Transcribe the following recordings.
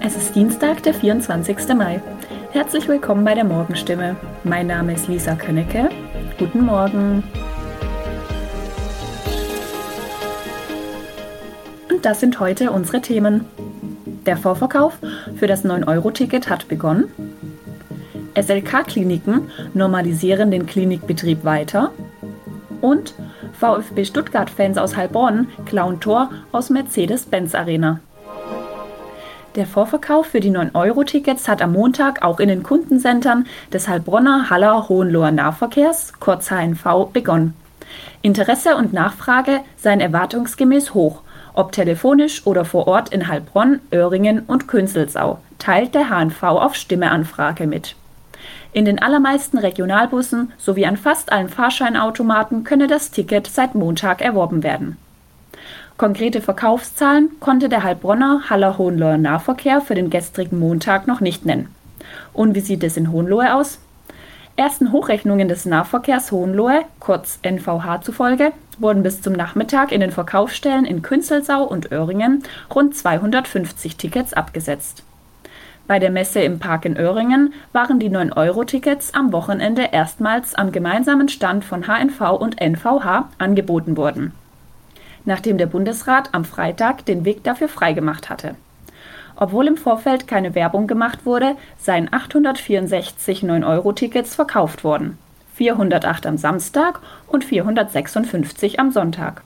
Es ist Dienstag, der 24. Mai. Herzlich willkommen bei der Morgenstimme. Mein Name ist Lisa Könnecke. Guten Morgen. Und das sind heute unsere Themen. Der Vorverkauf für das 9-Euro-Ticket hat begonnen. SLK-Kliniken normalisieren den Klinikbetrieb weiter. Und VfB Stuttgart-Fans aus Heilbronn klauen Tor aus Mercedes-Benz Arena. Der Vorverkauf für die 9-Euro-Tickets hat am Montag auch in den Kundencentern des Heilbronner Haller Hohenloher Nahverkehrs, kurz HNV, begonnen. Interesse und Nachfrage seien erwartungsgemäß hoch, ob telefonisch oder vor Ort in Heilbronn, Öhringen und Künzelsau, teilt der HNV auf Stimmeanfrage mit. In den allermeisten Regionalbussen sowie an fast allen Fahrscheinautomaten könne das Ticket seit Montag erworben werden. Konkrete Verkaufszahlen konnte der Heilbronner Haller Hohenloher Nahverkehr für den gestrigen Montag noch nicht nennen. Und wie sieht es in Hohenlohe aus? Ersten Hochrechnungen des Nahverkehrs Hohenlohe, kurz NVH zufolge, wurden bis zum Nachmittag in den Verkaufsstellen in Künzelsau und Öhringen rund 250 Tickets abgesetzt. Bei der Messe im Park in Öhringen waren die 9-Euro-Tickets am Wochenende erstmals am gemeinsamen Stand von HNV und NVH angeboten worden, nachdem der Bundesrat am Freitag den Weg dafür freigemacht hatte. Obwohl im Vorfeld keine Werbung gemacht wurde, seien 864 9-Euro-Tickets verkauft worden, 408 am Samstag und 456 am Sonntag.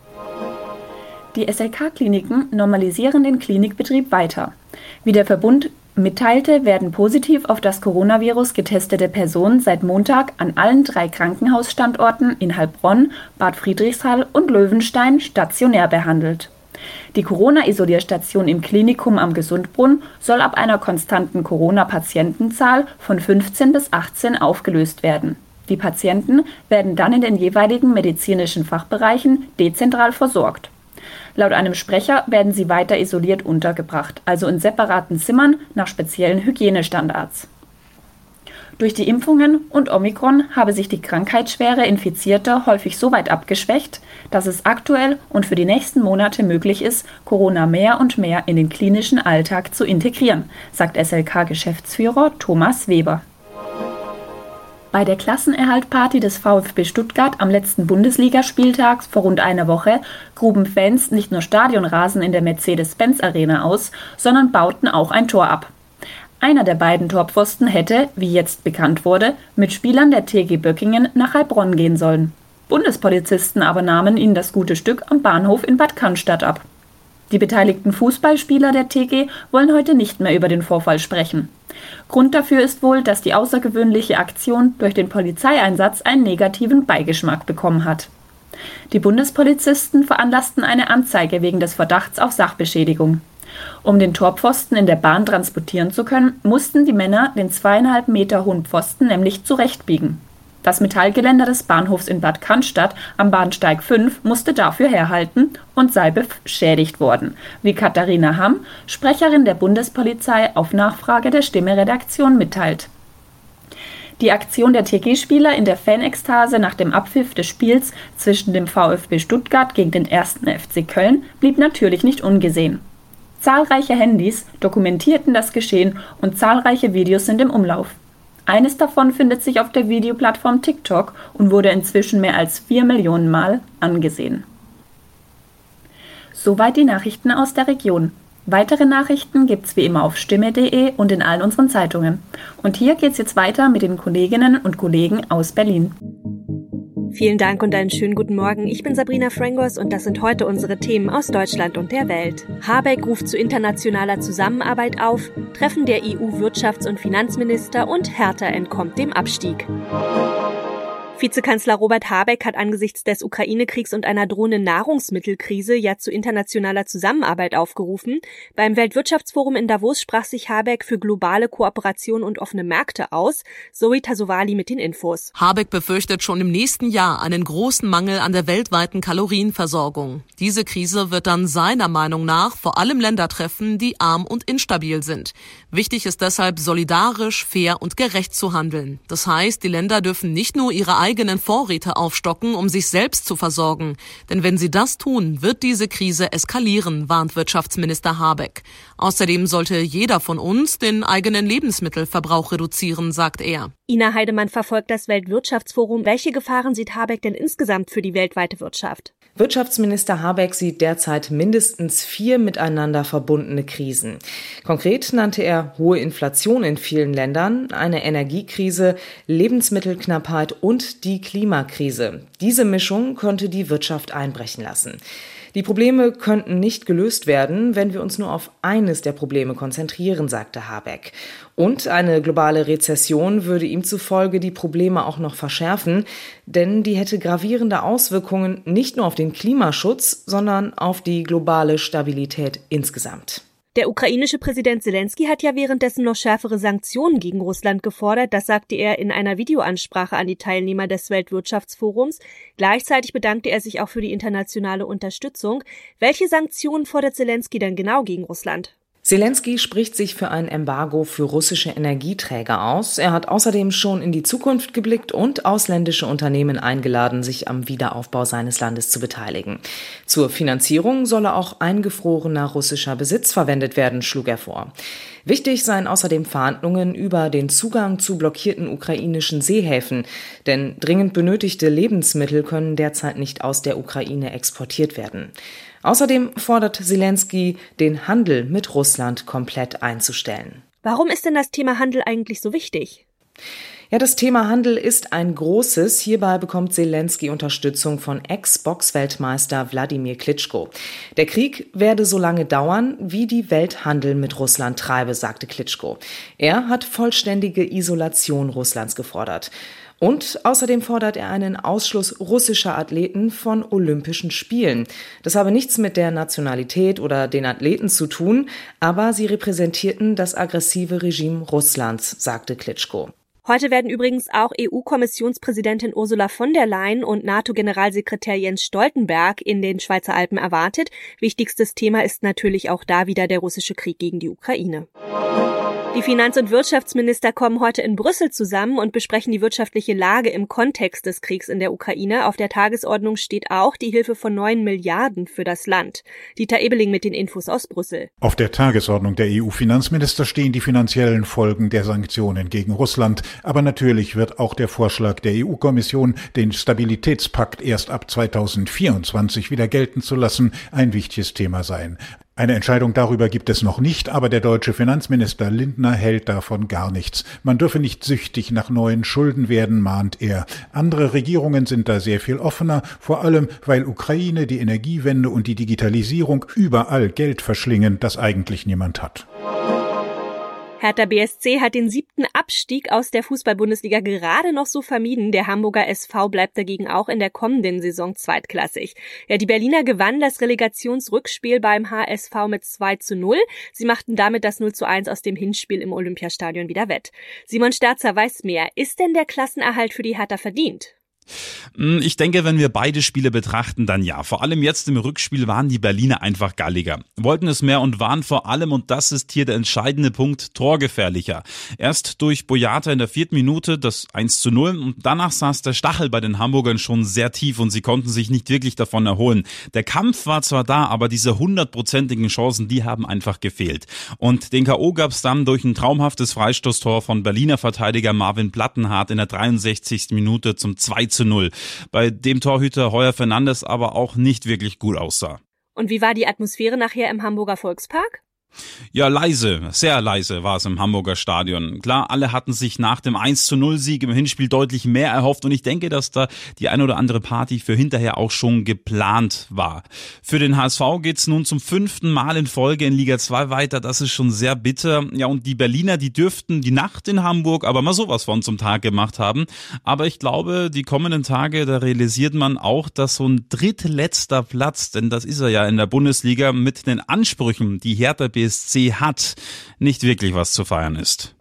Die SLK-Kliniken normalisieren den Klinikbetrieb weiter. Wie der Verbund mitteilte, werden positiv auf das Coronavirus getestete Personen seit Montag an allen drei Krankenhausstandorten in Heilbronn, Bad Friedrichshall und Löwenstein stationär behandelt. Die Corona-Isolierstation im Klinikum am Gesundbrunn soll ab einer konstanten Corona-Patientenzahl von 15 bis 18 aufgelöst werden. Die Patienten werden dann in den jeweiligen medizinischen Fachbereichen dezentral versorgt Laut einem Sprecher werden sie weiter isoliert untergebracht, also in separaten Zimmern nach speziellen Hygienestandards. Durch die Impfungen und Omikron habe sich die Krankheitsschwere Infizierter häufig so weit abgeschwächt, dass es aktuell und für die nächsten Monate möglich ist, Corona mehr und mehr in den klinischen Alltag zu integrieren, sagt SLK-Geschäftsführer Thomas Weber. Bei der Klassenerhaltparty des VfB Stuttgart am letzten Bundesligaspieltag vor rund einer Woche gruben Fans nicht nur Stadionrasen in der Mercedes-Benz-Arena aus, sondern bauten auch ein Tor ab. Einer der beiden Torpfosten hätte, wie jetzt bekannt wurde, mit Spielern der TG Böckingen nach Heilbronn gehen sollen. Bundespolizisten aber nahmen ihnen das gute Stück am Bahnhof in Bad Cannstatt ab. Die beteiligten Fußballspieler der TG wollen heute nicht mehr über den Vorfall sprechen. Grund dafür ist wohl, dass die außergewöhnliche Aktion durch den Polizeieinsatz einen negativen Beigeschmack bekommen hat. Die Bundespolizisten veranlassten eine Anzeige wegen des Verdachts auf Sachbeschädigung. Um den Torpfosten in der Bahn transportieren zu können, mussten die Männer den zweieinhalb Meter hohen Pfosten nämlich zurechtbiegen. Das Metallgeländer des Bahnhofs in Bad Cannstatt am Bahnsteig 5 musste dafür herhalten und sei beschädigt worden, wie Katharina Hamm, Sprecherin der Bundespolizei, auf Nachfrage der Stimme-Redaktion mitteilt. Die Aktion der TG-Spieler in der Fanekstase nach dem Abpfiff des Spiels zwischen dem VfB Stuttgart gegen den 1. FC Köln blieb natürlich nicht ungesehen. Zahlreiche Handys dokumentierten das Geschehen und zahlreiche Videos sind im Umlauf. Eines davon findet sich auf der Videoplattform TikTok und wurde inzwischen mehr als vier Millionen Mal angesehen. Soweit die Nachrichten aus der Region. Weitere Nachrichten gibt's wie immer auf stimme.de und in allen unseren Zeitungen. Und hier geht's jetzt weiter mit den Kolleginnen und Kollegen aus Berlin. Vielen Dank und einen schönen guten Morgen. Ich bin Sabrina Frangos und das sind heute unsere Themen aus Deutschland und der Welt. Habeck ruft zu internationaler Zusammenarbeit auf, Treffen der EU-Wirtschafts- und Finanzminister und Hertha entkommt dem Abstieg. Vizekanzler Robert Habeck hat angesichts des Ukraine-Kriegs und einer drohenden Nahrungsmittelkrise ja zu internationaler Zusammenarbeit aufgerufen. Beim Weltwirtschaftsforum in Davos sprach sich Habeck für globale Kooperation und offene Märkte aus. Zoe Tasovali mit den Infos. Habeck befürchtet schon im nächsten Jahr einen großen Mangel an der weltweiten Kalorienversorgung. Diese Krise wird dann seiner Meinung nach vor allem Länder treffen, die arm und instabil sind. Wichtig ist deshalb solidarisch, fair und gerecht zu handeln. Das heißt, die Länder dürfen nicht nur ihre eigenen Vorräte aufstocken, um sich selbst zu versorgen. Denn wenn sie das tun, wird diese Krise eskalieren, warnt Wirtschaftsminister Habeck. Außerdem sollte jeder von uns den eigenen Lebensmittelverbrauch reduzieren, sagt er. Ina Heidemann verfolgt das Weltwirtschaftsforum. Welche Gefahren sieht Habeck denn insgesamt für die weltweite Wirtschaft? Wirtschaftsminister Habeck sieht derzeit mindestens vier miteinander verbundene Krisen. Konkret nannte er hohe Inflation in vielen Ländern, eine Energiekrise, Lebensmittelknappheit und die Klimakrise. Diese Mischung könnte die Wirtschaft einbrechen lassen. Die Probleme könnten nicht gelöst werden, wenn wir uns nur auf eines der Probleme konzentrieren, sagte Habeck. Und eine globale Rezession würde ihm zufolge die Probleme auch noch verschärfen, denn die hätte gravierende Auswirkungen nicht nur auf den Klimaschutz, sondern auf die globale Stabilität insgesamt. Der ukrainische Präsident Zelensky hat ja währenddessen noch schärfere Sanktionen gegen Russland gefordert. Das sagte er in einer Videoansprache an die Teilnehmer des Weltwirtschaftsforums. Gleichzeitig bedankte er sich auch für die internationale Unterstützung. Welche Sanktionen fordert Zelensky denn genau gegen Russland? Zelensky spricht sich für ein Embargo für russische Energieträger aus. Er hat außerdem schon in die Zukunft geblickt und ausländische Unternehmen eingeladen, sich am Wiederaufbau seines Landes zu beteiligen. Zur Finanzierung solle auch eingefrorener russischer Besitz verwendet werden, schlug er vor. Wichtig seien außerdem Verhandlungen über den Zugang zu blockierten ukrainischen Seehäfen, denn dringend benötigte Lebensmittel können derzeit nicht aus der Ukraine exportiert werden. Außerdem fordert Zelensky, den Handel mit Russland komplett einzustellen. Warum ist denn das Thema Handel eigentlich so wichtig? Ja, das Thema Handel ist ein großes. Hierbei bekommt Zelensky Unterstützung von Ex-Box-Weltmeister Wladimir Klitschko. Der Krieg werde so lange dauern, wie die Welt Handel mit Russland treibe, sagte Klitschko. Er hat vollständige Isolation Russlands gefordert. Und außerdem fordert er einen Ausschluss russischer Athleten von Olympischen Spielen. Das habe nichts mit der Nationalität oder den Athleten zu tun, aber sie repräsentierten das aggressive Regime Russlands, sagte Klitschko. Heute werden übrigens auch EU-Kommissionspräsidentin Ursula von der Leyen und NATO-Generalsekretär Jens Stoltenberg in den Schweizer Alpen erwartet. Wichtigstes Thema ist natürlich auch da wieder der russische Krieg gegen die Ukraine. Die Finanz- und Wirtschaftsminister kommen heute in Brüssel zusammen und besprechen die wirtschaftliche Lage im Kontext des Kriegs in der Ukraine. Auf der Tagesordnung steht auch die Hilfe von neun Milliarden für das Land. Dieter Ebeling mit den Infos aus Brüssel. Auf der Tagesordnung der EU-Finanzminister stehen die finanziellen Folgen der Sanktionen gegen Russland. Aber natürlich wird auch der Vorschlag der EU-Kommission, den Stabilitätspakt erst ab 2024 wieder gelten zu lassen, ein wichtiges Thema sein. Eine Entscheidung darüber gibt es noch nicht, aber der deutsche Finanzminister Lindner hält davon gar nichts. Man dürfe nicht süchtig nach neuen Schulden werden, mahnt er. Andere Regierungen sind da sehr viel offener, vor allem weil Ukraine, die Energiewende und die Digitalisierung überall Geld verschlingen, das eigentlich niemand hat. Hertha BSC hat den siebten Abstieg aus der Fußball-Bundesliga gerade noch so vermieden. Der Hamburger SV bleibt dagegen auch in der kommenden Saison zweitklassig. Ja, die Berliner gewannen das Relegationsrückspiel beim HSV mit 2 zu 0. Sie machten damit das 0 zu 1 aus dem Hinspiel im Olympiastadion wieder wett. Simon Sterzer weiß mehr. Ist denn der Klassenerhalt für die Hertha verdient? Hm, ich denke, wenn wir beide Spiele betrachten, dann ja. Vor allem jetzt im Rückspiel waren die Berliner einfach galliger. Wollten es mehr und waren vor allem, und das ist hier der entscheidende Punkt, torgefährlicher. Erst durch Boyata in der vierten Minute das 1 zu 0 und danach saß der Stachel bei den Hamburgern schon sehr tief und sie konnten sich nicht wirklich davon erholen. Der Kampf war zwar da, aber diese hundertprozentigen Chancen, die haben einfach gefehlt. Und den K.O. gab es dann durch ein traumhaftes Freistoßtor von Berliner Verteidiger Marvin Plattenhardt in der 63. Minute zum 2 zu 0, bei dem Torhüter Heuer Fernandes aber auch nicht wirklich gut aussah. Und wie war die Atmosphäre nachher im Hamburger Volkspark? Ja, leise, sehr leise war es im Hamburger Stadion. Klar, alle hatten sich nach dem 1 zu 0 Sieg im Hinspiel deutlich mehr erhofft und ich denke, dass da die ein oder andere Party für hinterher auch schon geplant war. Für den HSV geht's nun zum fünften Mal in Folge in Liga 2 weiter. Das ist schon sehr bitter. Ja, und die Berliner, die dürften die Nacht in Hamburg aber mal sowas von zum Tag gemacht haben. Aber ich glaube, die kommenden Tage, da realisiert man auch, dass so ein drittletzter Platz, denn das ist er ja in der Bundesliga, mit den Ansprüchen, die Hertha BSC hat, nicht wirklich was zu feiern ist.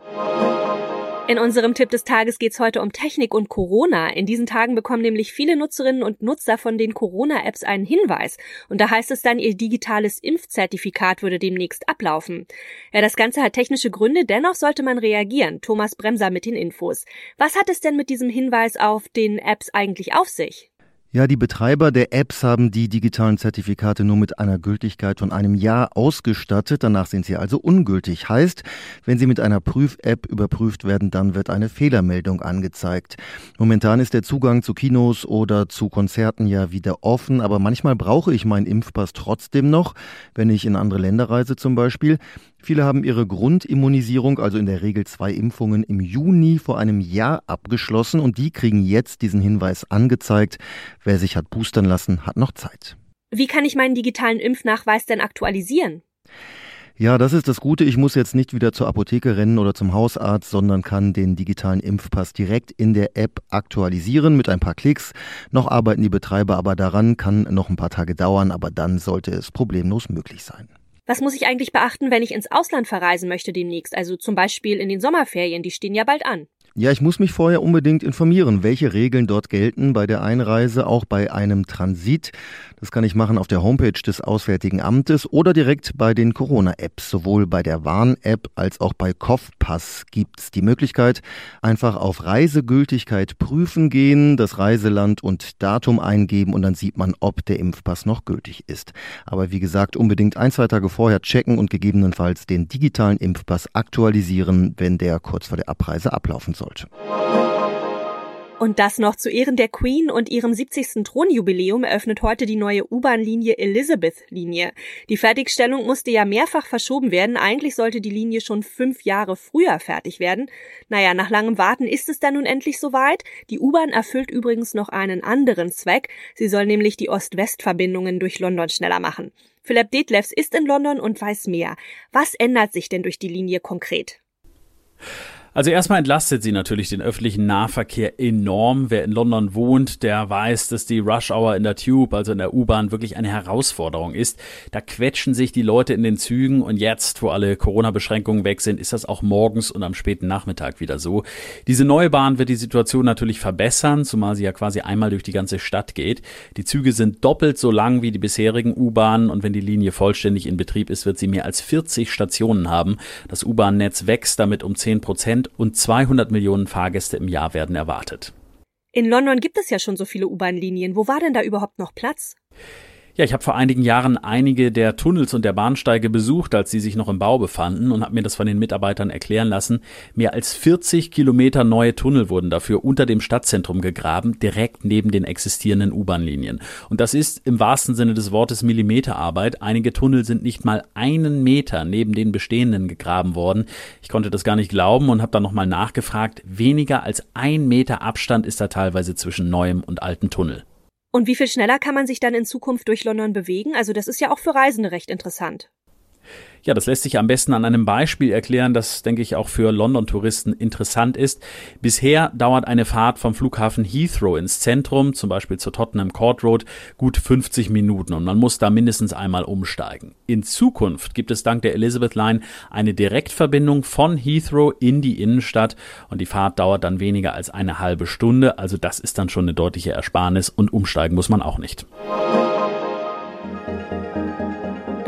In unserem Tipp des Tages geht es heute um Technik und Corona. In diesen Tagen bekommen nämlich viele Nutzerinnen und Nutzer von den Corona-Apps einen Hinweis. Und da heißt es dann, ihr digitales Impfzertifikat würde demnächst ablaufen. Ja, das Ganze hat technische Gründe, dennoch sollte man reagieren. Thomas Bremser mit den Infos. Was hat es denn mit diesem Hinweis auf den Apps eigentlich auf sich? Ja, die Betreiber der Apps haben die digitalen Zertifikate nur mit einer Gültigkeit von einem Jahr ausgestattet. Danach sind sie also ungültig. Heißt, wenn sie mit einer Prüf-App überprüft werden, dann wird eine Fehlermeldung angezeigt. Momentan ist der Zugang zu Kinos oder zu Konzerten ja wieder offen, aber manchmal brauche ich meinen Impfpass trotzdem noch, wenn ich in andere Länder reise zum Beispiel. Viele haben ihre Grundimmunisierung, also in der Regel zwei Impfungen, im Juni vor einem Jahr abgeschlossen und die kriegen jetzt diesen Hinweis angezeigt. Wer sich hat boostern lassen, hat noch Zeit. Wie kann ich meinen digitalen Impfnachweis denn aktualisieren? Ja, das ist das Gute. Ich muss jetzt nicht wieder zur Apotheke rennen oder zum Hausarzt, sondern kann den digitalen Impfpass direkt in der App aktualisieren mit ein paar Klicks. Noch arbeiten die Betreiber aber daran, kann noch ein paar Tage dauern, aber dann sollte es problemlos möglich sein. Was muss ich eigentlich beachten, wenn ich ins Ausland verreisen möchte demnächst? Also zum Beispiel in den Sommerferien, die stehen ja bald an. Ja, ich muss mich vorher unbedingt informieren, welche Regeln dort gelten bei der Einreise, auch bei einem Transit. Das kann ich machen auf der Homepage des Auswärtigen Amtes oder direkt bei den Corona-Apps. Sowohl bei der Warn-App als auch bei Kopfpass gibt's die Möglichkeit, einfach auf Reisegültigkeit prüfen gehen, das Reiseland und Datum eingeben und dann sieht man, ob der Impfpass noch gültig ist. Aber wie gesagt, unbedingt ein, zwei Tage vorher checken und gegebenenfalls den digitalen Impfpass aktualisieren, wenn der kurz vor der Abreise ablaufen soll sollte. Und das noch zu Ehren der Queen und ihrem 70. Thronjubiläum eröffnet heute die neue U-Bahn-Linie Elizabeth-Linie. Die Fertigstellung musste ja mehrfach verschoben werden. Eigentlich sollte die Linie schon fünf Jahre früher fertig werden. Naja, nach langem Warten ist es dann nun endlich soweit. Die U-Bahn erfüllt übrigens noch einen anderen Zweck. Sie soll nämlich die Ost-West-Verbindungen durch London schneller machen. Philipp Detlefs ist in London und weiß mehr. Was ändert sich denn durch die Linie konkret? Also erstmal entlastet sie natürlich den öffentlichen Nahverkehr enorm. Wer in London wohnt, der weiß, dass die Rush Hour in der Tube, also in der U-Bahn, wirklich eine Herausforderung ist. Da quetschen sich die Leute in den Zügen und jetzt, wo alle Corona-Beschränkungen weg sind, ist das auch morgens und am späten Nachmittag wieder so. Diese neue Bahn wird die Situation natürlich verbessern, zumal sie ja quasi einmal durch die ganze Stadt geht. Die Züge sind doppelt so lang wie die bisherigen U-Bahnen und wenn die Linie vollständig in Betrieb ist, wird sie mehr als 40 Stationen haben. Das U-Bahn-Netz wächst damit um 10 Prozent Prozent und 200 Millionen Fahrgäste im Jahr werden erwartet. In London gibt es ja schon so viele U-Bahn-Linien. Wo war denn da überhaupt noch Platz? Ja, ich habe vor einigen Jahren einige der Tunnels und der Bahnsteige besucht, als sie sich noch im Bau befanden und habe mir das von den Mitarbeitern erklären lassen. Mehr als 40 Kilometer neue Tunnel wurden dafür unter dem Stadtzentrum gegraben, direkt neben den existierenden U-Bahn-Linien. Und das ist im wahrsten Sinne des Wortes Millimeterarbeit. Einige Tunnel sind nicht mal einen Meter neben den bestehenden gegraben worden. Ich konnte das gar nicht glauben und habe dann nochmal nachgefragt. Weniger als ein Meter Abstand ist da teilweise zwischen neuem und alten Tunnel. Und wie viel schneller kann man sich dann in Zukunft durch London bewegen? Also das ist ja auch für Reisende recht interessant. Ja, das lässt sich am besten an einem Beispiel erklären, das, denke ich, auch für London-Touristen interessant ist. Bisher dauert eine Fahrt vom Flughafen Heathrow ins Zentrum, zum Beispiel zur Tottenham Court Road, gut 50 Minuten und man muss da mindestens einmal umsteigen. In Zukunft gibt es dank der Elizabeth Line eine Direktverbindung von Heathrow in die Innenstadt und die Fahrt dauert dann weniger als eine halbe Stunde, also das ist dann schon eine deutliche Ersparnis und umsteigen muss man auch nicht.